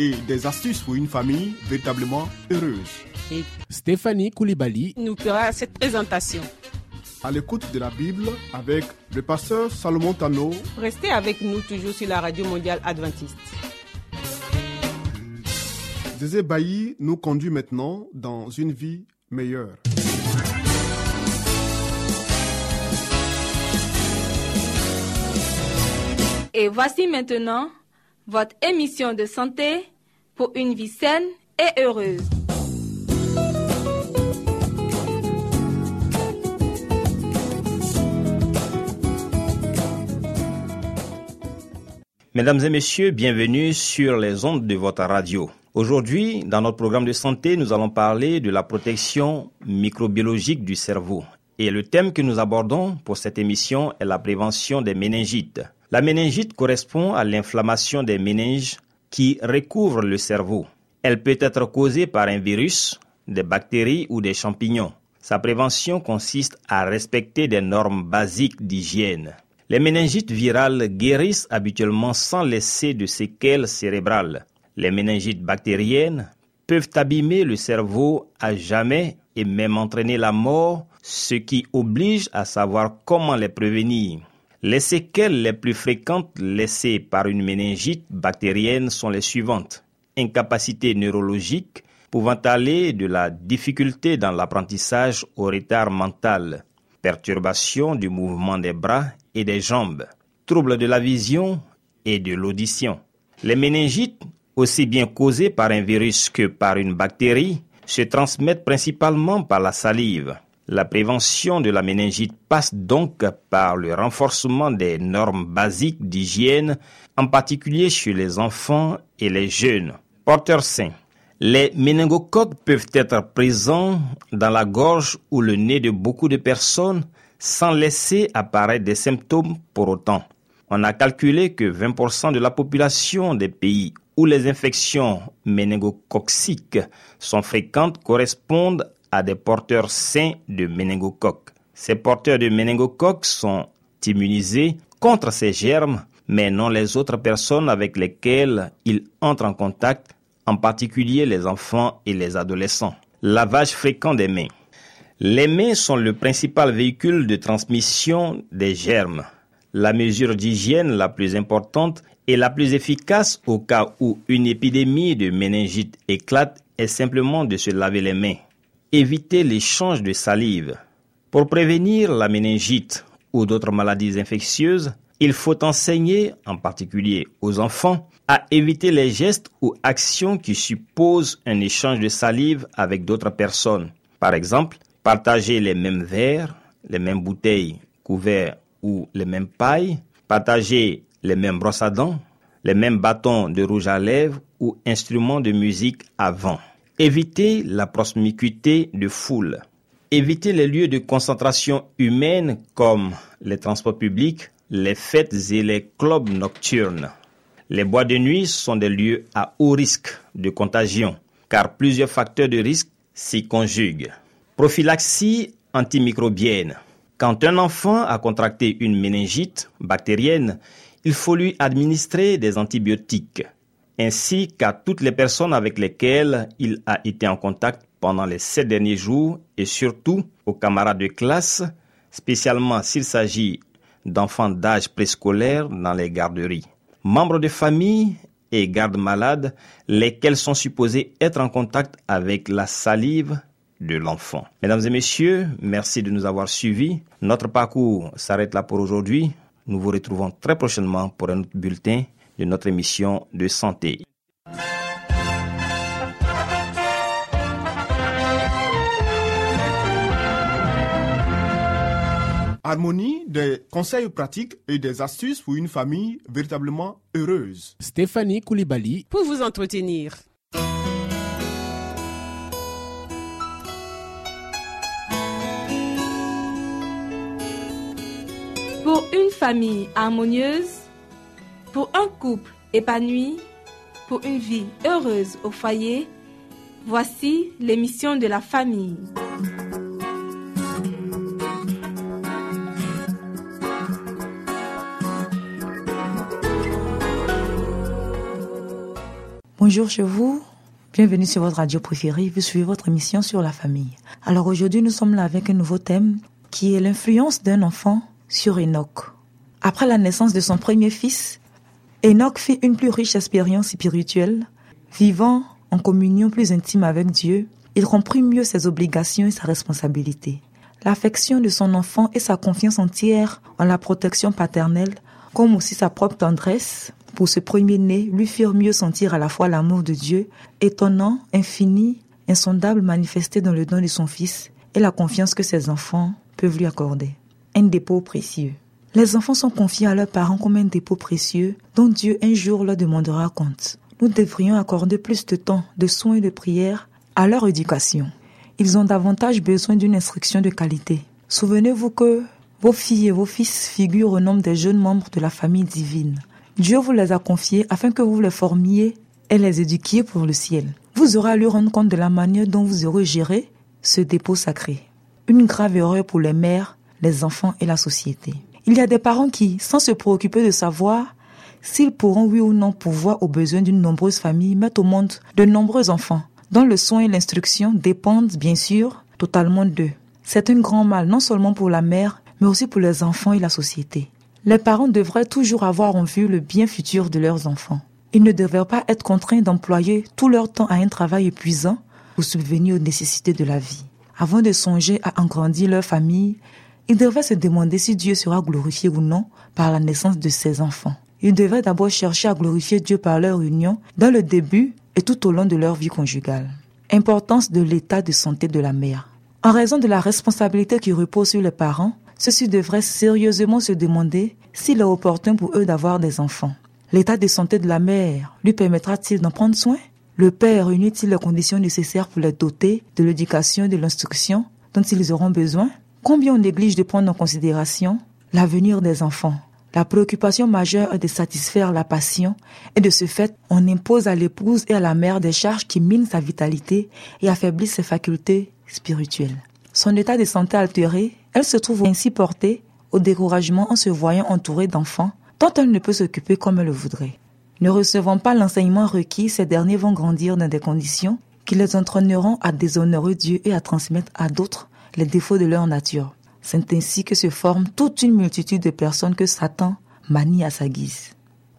et des astuces pour une famille véritablement heureuse. et Stéphanie Koulibaly, nous fera cette présentation. À l'écoute de la Bible avec le pasteur Salomon Tano, Restez avec nous toujours sur la radio mondiale adventiste. Zézé Bailly nous conduit maintenant dans une vie meilleure. Et voici maintenant votre émission de santé pour une vie saine et heureuse. Mesdames et messieurs, bienvenue sur les ondes de votre radio. Aujourd'hui, dans notre programme de santé, nous allons parler de la protection microbiologique du cerveau. Et le thème que nous abordons pour cette émission est la prévention des méningites. La méningite correspond à l'inflammation des méninges qui recouvrent le cerveau. Elle peut être causée par un virus, des bactéries ou des champignons. Sa prévention consiste à respecter des normes basiques d'hygiène. Les méningites virales guérissent habituellement sans laisser de séquelles cérébrales. Les méningites bactériennes peuvent abîmer le cerveau à jamais et même entraîner la mort, ce qui oblige à savoir comment les prévenir. Les séquelles les plus fréquentes laissées par une méningite bactérienne sont les suivantes. Incapacité neurologique pouvant aller de la difficulté dans l'apprentissage au retard mental, perturbation du mouvement des bras et des jambes, troubles de la vision et de l'audition. Les méningites, aussi bien causées par un virus que par une bactérie, se transmettent principalement par la salive. La prévention de la méningite passe donc par le renforcement des normes basiques d'hygiène, en particulier chez les enfants et les jeunes. Porteurs sains. Les méningocoques peuvent être présents dans la gorge ou le nez de beaucoup de personnes sans laisser apparaître des symptômes pour autant. On a calculé que 20% de la population des pays où les infections méningococciques sont fréquentes correspondent à des porteurs sains de méningocoques. Ces porteurs de méningocoques sont immunisés contre ces germes, mais non les autres personnes avec lesquelles ils entrent en contact, en particulier les enfants et les adolescents. Lavage fréquent des mains. Les mains sont le principal véhicule de transmission des germes. La mesure d'hygiène la plus importante et la plus efficace au cas où une épidémie de méningite éclate est simplement de se laver les mains. Éviter l'échange de salive. Pour prévenir la méningite ou d'autres maladies infectieuses, il faut enseigner, en particulier aux enfants, à éviter les gestes ou actions qui supposent un échange de salive avec d'autres personnes. Par exemple, partager les mêmes verres, les mêmes bouteilles, couverts ou les mêmes pailles, partager les mêmes brosses à dents, les mêmes bâtons de rouge à lèvres ou instruments de musique avant. Éviter la proximité de foule. Éviter les lieux de concentration humaine comme les transports publics, les fêtes et les clubs nocturnes. Les bois de nuit sont des lieux à haut risque de contagion, car plusieurs facteurs de risque s'y conjuguent. Prophylaxie antimicrobienne. Quand un enfant a contracté une méningite bactérienne, il faut lui administrer des antibiotiques, ainsi qu'à toutes les personnes avec lesquelles il a été en contact pendant les sept derniers jours et surtout aux camarades de classe, spécialement s'il s'agit d'enfants d'âge préscolaire dans les garderies. Membres de famille et gardes malades, lesquels sont supposés être en contact avec la salive de l'enfant. Mesdames et messieurs, merci de nous avoir suivis. Notre parcours s'arrête là pour aujourd'hui. Nous vous retrouvons très prochainement pour un autre bulletin de notre émission de santé. Harmonie, des conseils pratiques et des astuces pour une famille véritablement heureuse. Stéphanie Koulibaly. Pour vous entretenir. Pour une famille harmonieuse, pour un couple épanoui, pour une vie heureuse au foyer, voici l'émission de la famille. Bonjour chez vous, bienvenue sur votre radio préférée, vous suivez votre émission sur la famille. Alors aujourd'hui nous sommes là avec un nouveau thème qui est l'influence d'un enfant sur Enoch. Après la naissance de son premier fils, Enoch fit une plus riche expérience spirituelle, vivant en communion plus intime avec Dieu, il comprit mieux ses obligations et sa responsabilité. L'affection de son enfant et sa confiance entière en la protection paternelle, comme aussi sa propre tendresse, pour ce premier-né lui firent mieux sentir à la fois l'amour de Dieu, étonnant, infini, insondable manifesté dans le don de son Fils, et la confiance que ses enfants peuvent lui accorder. Un dépôt précieux. Les enfants sont confiés à leurs parents comme un dépôt précieux dont Dieu un jour leur demandera compte. Nous devrions accorder plus de temps, de soins et de prières à leur éducation. Ils ont davantage besoin d'une instruction de qualité. Souvenez-vous que vos filles et vos fils figurent au nombre des jeunes membres de la famille divine. Dieu vous les a confiés afin que vous les formiez et les éduquiez pour le ciel. Vous aurez à lui rendre compte de la manière dont vous aurez géré ce dépôt sacré. Une grave erreur pour les mères, les enfants et la société. Il y a des parents qui, sans se préoccuper de savoir s'ils pourront oui ou non pouvoir aux besoins d'une nombreuse famille, mettre au monde de nombreux enfants, dont le soin et l'instruction dépendent bien sûr totalement d'eux. C'est un grand mal non seulement pour la mère, mais aussi pour les enfants et la société. Les parents devraient toujours avoir en vue le bien futur de leurs enfants. Ils ne devraient pas être contraints d'employer tout leur temps à un travail épuisant pour subvenir aux nécessités de la vie. Avant de songer à agrandir leur famille, ils devraient se demander si Dieu sera glorifié ou non par la naissance de ses enfants. Ils devraient d'abord chercher à glorifier Dieu par leur union dans le début et tout au long de leur vie conjugale. Importance de l'état de santé de la mère. En raison de la responsabilité qui repose sur les parents, ceux-ci devraient sérieusement se demander s'il est opportun pour eux d'avoir des enfants. L'état de santé de la mère lui permettra-t-il d'en prendre soin? Le père réunit-il les conditions nécessaires pour les doter de l'éducation et de l'instruction dont ils auront besoin? Combien on néglige de prendre en considération l'avenir des enfants? La préoccupation majeure est de satisfaire la passion et de ce fait, on impose à l'épouse et à la mère des charges qui minent sa vitalité et affaiblissent ses facultés spirituelles. Son état de santé altéré elle se trouve ainsi portée au découragement en se voyant entourée d'enfants dont elle ne peut s'occuper comme elle le voudrait. Ne recevant pas l'enseignement requis, ces derniers vont grandir dans des conditions qui les entraîneront à déshonorer Dieu et à transmettre à d'autres les défauts de leur nature. C'est ainsi que se forme toute une multitude de personnes que Satan manie à sa guise.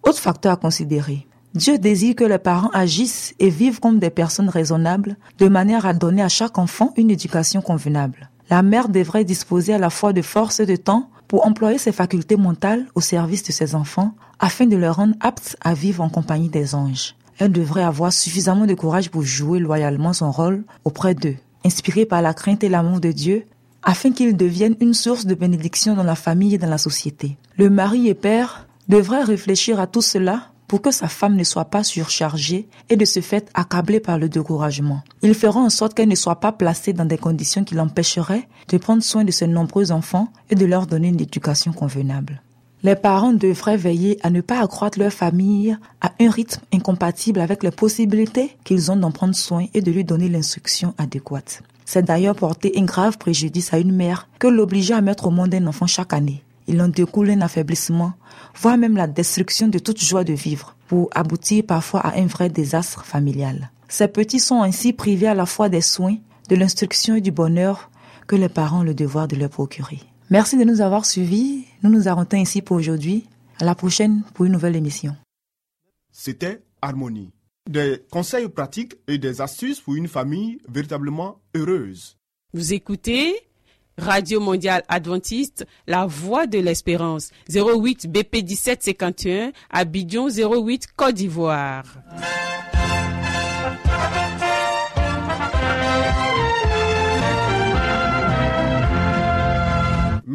Autre facteur à considérer. Dieu désire que les parents agissent et vivent comme des personnes raisonnables, de manière à donner à chaque enfant une éducation convenable la mère devrait disposer à la fois de force et de temps pour employer ses facultés mentales au service de ses enfants afin de les rendre aptes à vivre en compagnie des anges. Elle devrait avoir suffisamment de courage pour jouer loyalement son rôle auprès d'eux, inspirée par la crainte et l'amour de Dieu, afin qu'ils deviennent une source de bénédiction dans la famille et dans la société. Le mari et père devraient réfléchir à tout cela pour que sa femme ne soit pas surchargée et de ce fait accablée par le découragement. Ils feront en sorte qu'elle ne soit pas placée dans des conditions qui l'empêcheraient de prendre soin de ses nombreux enfants et de leur donner une éducation convenable. Les parents devraient veiller à ne pas accroître leur famille à un rythme incompatible avec les possibilités qu'ils ont d'en prendre soin et de lui donner l'instruction adéquate. C'est d'ailleurs porter un grave préjudice à une mère que l'obliger à mettre au monde un enfant chaque année. Il en découle un affaiblissement, voire même la destruction de toute joie de vivre, pour aboutir parfois à un vrai désastre familial. Ces petits sont ainsi privés à la fois des soins, de l'instruction et du bonheur que les parents ont le devoir de leur procurer. Merci de nous avoir suivis. Nous nous arrêtons ici pour aujourd'hui. À la prochaine pour une nouvelle émission. C'était Harmonie. Des conseils pratiques et des astuces pour une famille véritablement heureuse. Vous écoutez Radio Mondiale Adventiste, La Voix de l'Espérance, 08 BP 1751, Abidjan 08 Côte d'Ivoire.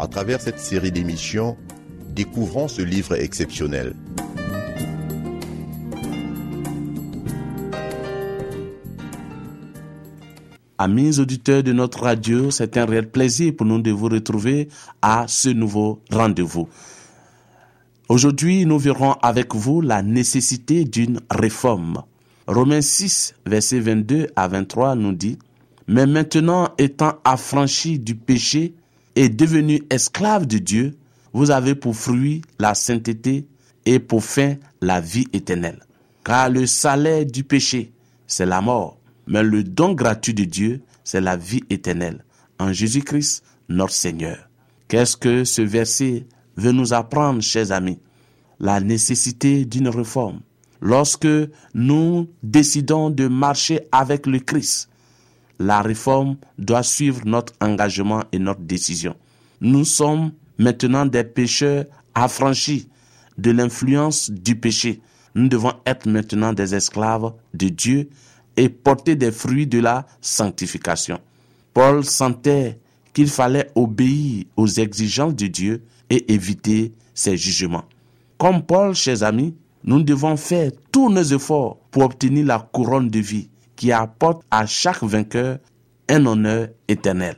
À travers cette série d'émissions, découvrons ce livre exceptionnel. Amis auditeurs de notre radio, c'est un réel plaisir pour nous de vous retrouver à ce nouveau rendez-vous. Aujourd'hui, nous verrons avec vous la nécessité d'une réforme. Romains 6, versets 22 à 23 nous dit, Mais maintenant étant affranchi du péché et devenu esclave de Dieu, vous avez pour fruit la sainteté et pour fin la vie éternelle. Car le salaire du péché, c'est la mort mais le don gratuit de Dieu, c'est la vie éternelle en Jésus-Christ, notre Seigneur. Qu'est-ce que ce verset veut nous apprendre, chers amis? La nécessité d'une réforme. Lorsque nous décidons de marcher avec le Christ, la réforme doit suivre notre engagement et notre décision. Nous sommes maintenant des pécheurs affranchis de l'influence du péché. Nous devons être maintenant des esclaves de Dieu et porter des fruits de la sanctification. Paul sentait qu'il fallait obéir aux exigences de Dieu et éviter ses jugements. Comme Paul, chers amis, nous devons faire tous nos efforts pour obtenir la couronne de vie qui apporte à chaque vainqueur un honneur éternel.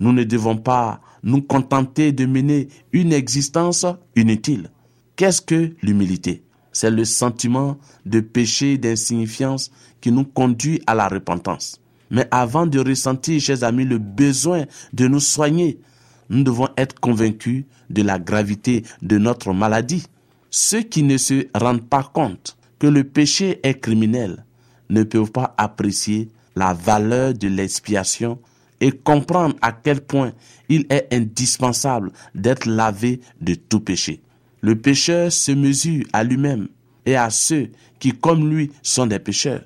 Nous ne devons pas nous contenter de mener une existence inutile. Qu'est-ce que l'humilité? C'est le sentiment de péché d'insignifiance qui nous conduit à la repentance. Mais avant de ressentir, chers amis, le besoin de nous soigner, nous devons être convaincus de la gravité de notre maladie. Ceux qui ne se rendent pas compte que le péché est criminel ne peuvent pas apprécier la valeur de l'expiation et comprendre à quel point il est indispensable d'être lavé de tout péché. Le pécheur se mesure à lui-même et à ceux qui, comme lui, sont des pécheurs.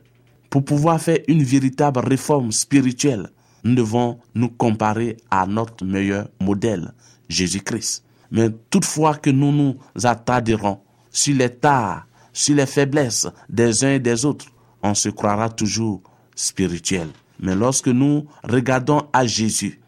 Pour pouvoir faire une véritable réforme spirituelle, nous devons nous comparer à notre meilleur modèle, Jésus-Christ. Mais toutefois que nous nous attarderons sur les tares, sur les faiblesses des uns et des autres, on se croira toujours spirituel. Mais lorsque nous regardons à Jésus,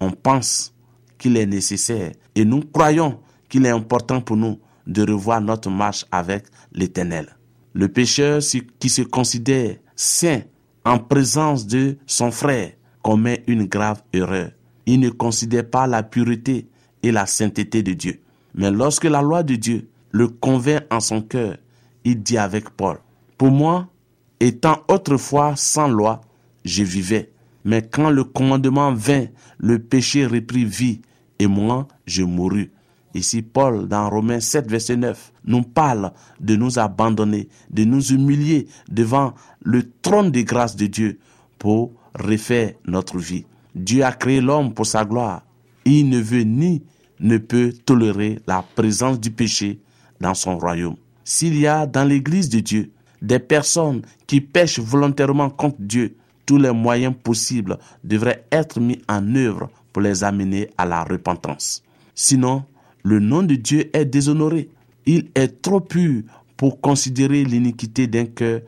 on pense qu'il est nécessaire et nous croyons qu'il est important pour nous de revoir notre marche avec l'Éternel. Le pécheur qui se considère saint en présence de son frère commet une grave erreur. Il ne considère pas la pureté et la sainteté de Dieu. Mais lorsque la loi de Dieu le convainc en son cœur, il dit avec Paul, Pour moi, étant autrefois sans loi, je vivais. Mais quand le commandement vint, le péché reprit vie, et moi, je mourus. Ici, Paul, dans Romains 7, verset 9, nous parle de nous abandonner, de nous humilier devant le trône de grâce de Dieu pour refaire notre vie. Dieu a créé l'homme pour sa gloire. Il ne veut ni ne peut tolérer la présence du péché dans son royaume. S'il y a dans l'Église de Dieu des personnes qui pêchent volontairement contre Dieu, tous les moyens possibles devraient être mis en œuvre pour les amener à la repentance. Sinon, le nom de Dieu est déshonoré. Il est trop pur pour considérer l'iniquité d'un cœur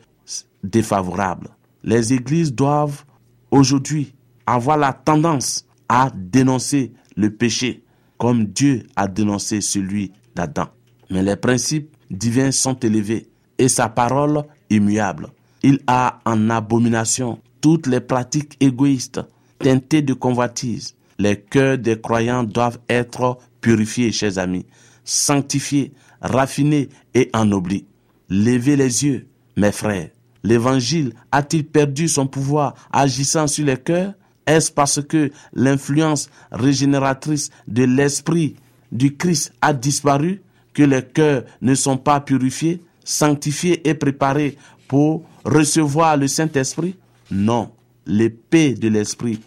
défavorable. Les églises doivent aujourd'hui avoir la tendance à dénoncer le péché comme Dieu a dénoncé celui d'Adam. Mais les principes divins sont élevés et sa parole immuable. Il a en abomination toutes les pratiques égoïstes, teintées de convoitise. Les cœurs des croyants doivent être purifiés, chers amis, sanctifiés, raffinés et ennoblis. Levez les yeux, mes frères. L'évangile a-t-il perdu son pouvoir agissant sur les cœurs? Est-ce parce que l'influence régénératrice de l'Esprit du Christ a disparu que les cœurs ne sont pas purifiés, sanctifiés et préparés pour recevoir le Saint-Esprit? Non, l'épée de l'Esprit,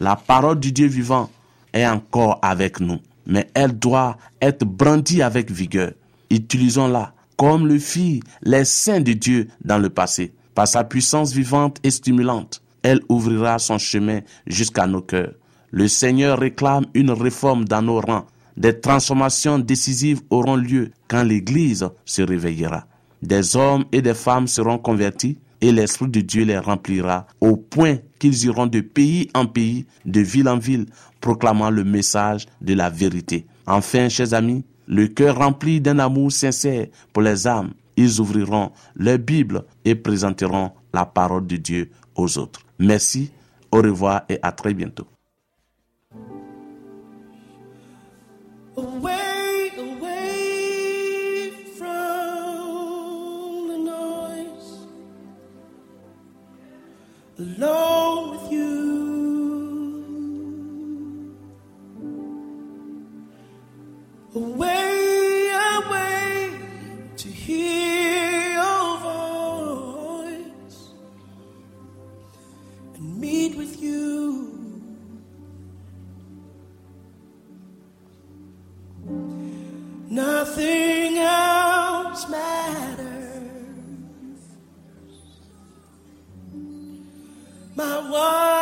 la parole du Dieu vivant est encore avec nous mais elle doit être brandie avec vigueur. Utilisons-la comme le fit les saints de Dieu dans le passé. Par sa puissance vivante et stimulante, elle ouvrira son chemin jusqu'à nos cœurs. Le Seigneur réclame une réforme dans nos rangs. Des transformations décisives auront lieu quand l'Église se réveillera. Des hommes et des femmes seront convertis et l'Esprit de Dieu les remplira au point qu'ils iront de pays en pays, de ville en ville, proclamant le message de la vérité. Enfin, chers amis, le cœur rempli d'un amour sincère pour les âmes, ils ouvriront leur Bible et présenteront la parole de Dieu aux autres. Merci, au revoir et à très bientôt. Alone with you. Away, away to hear your voice and meet with you. Nothing else matters. my wife.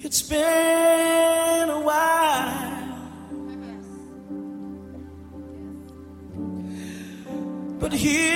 It's been a while, but hear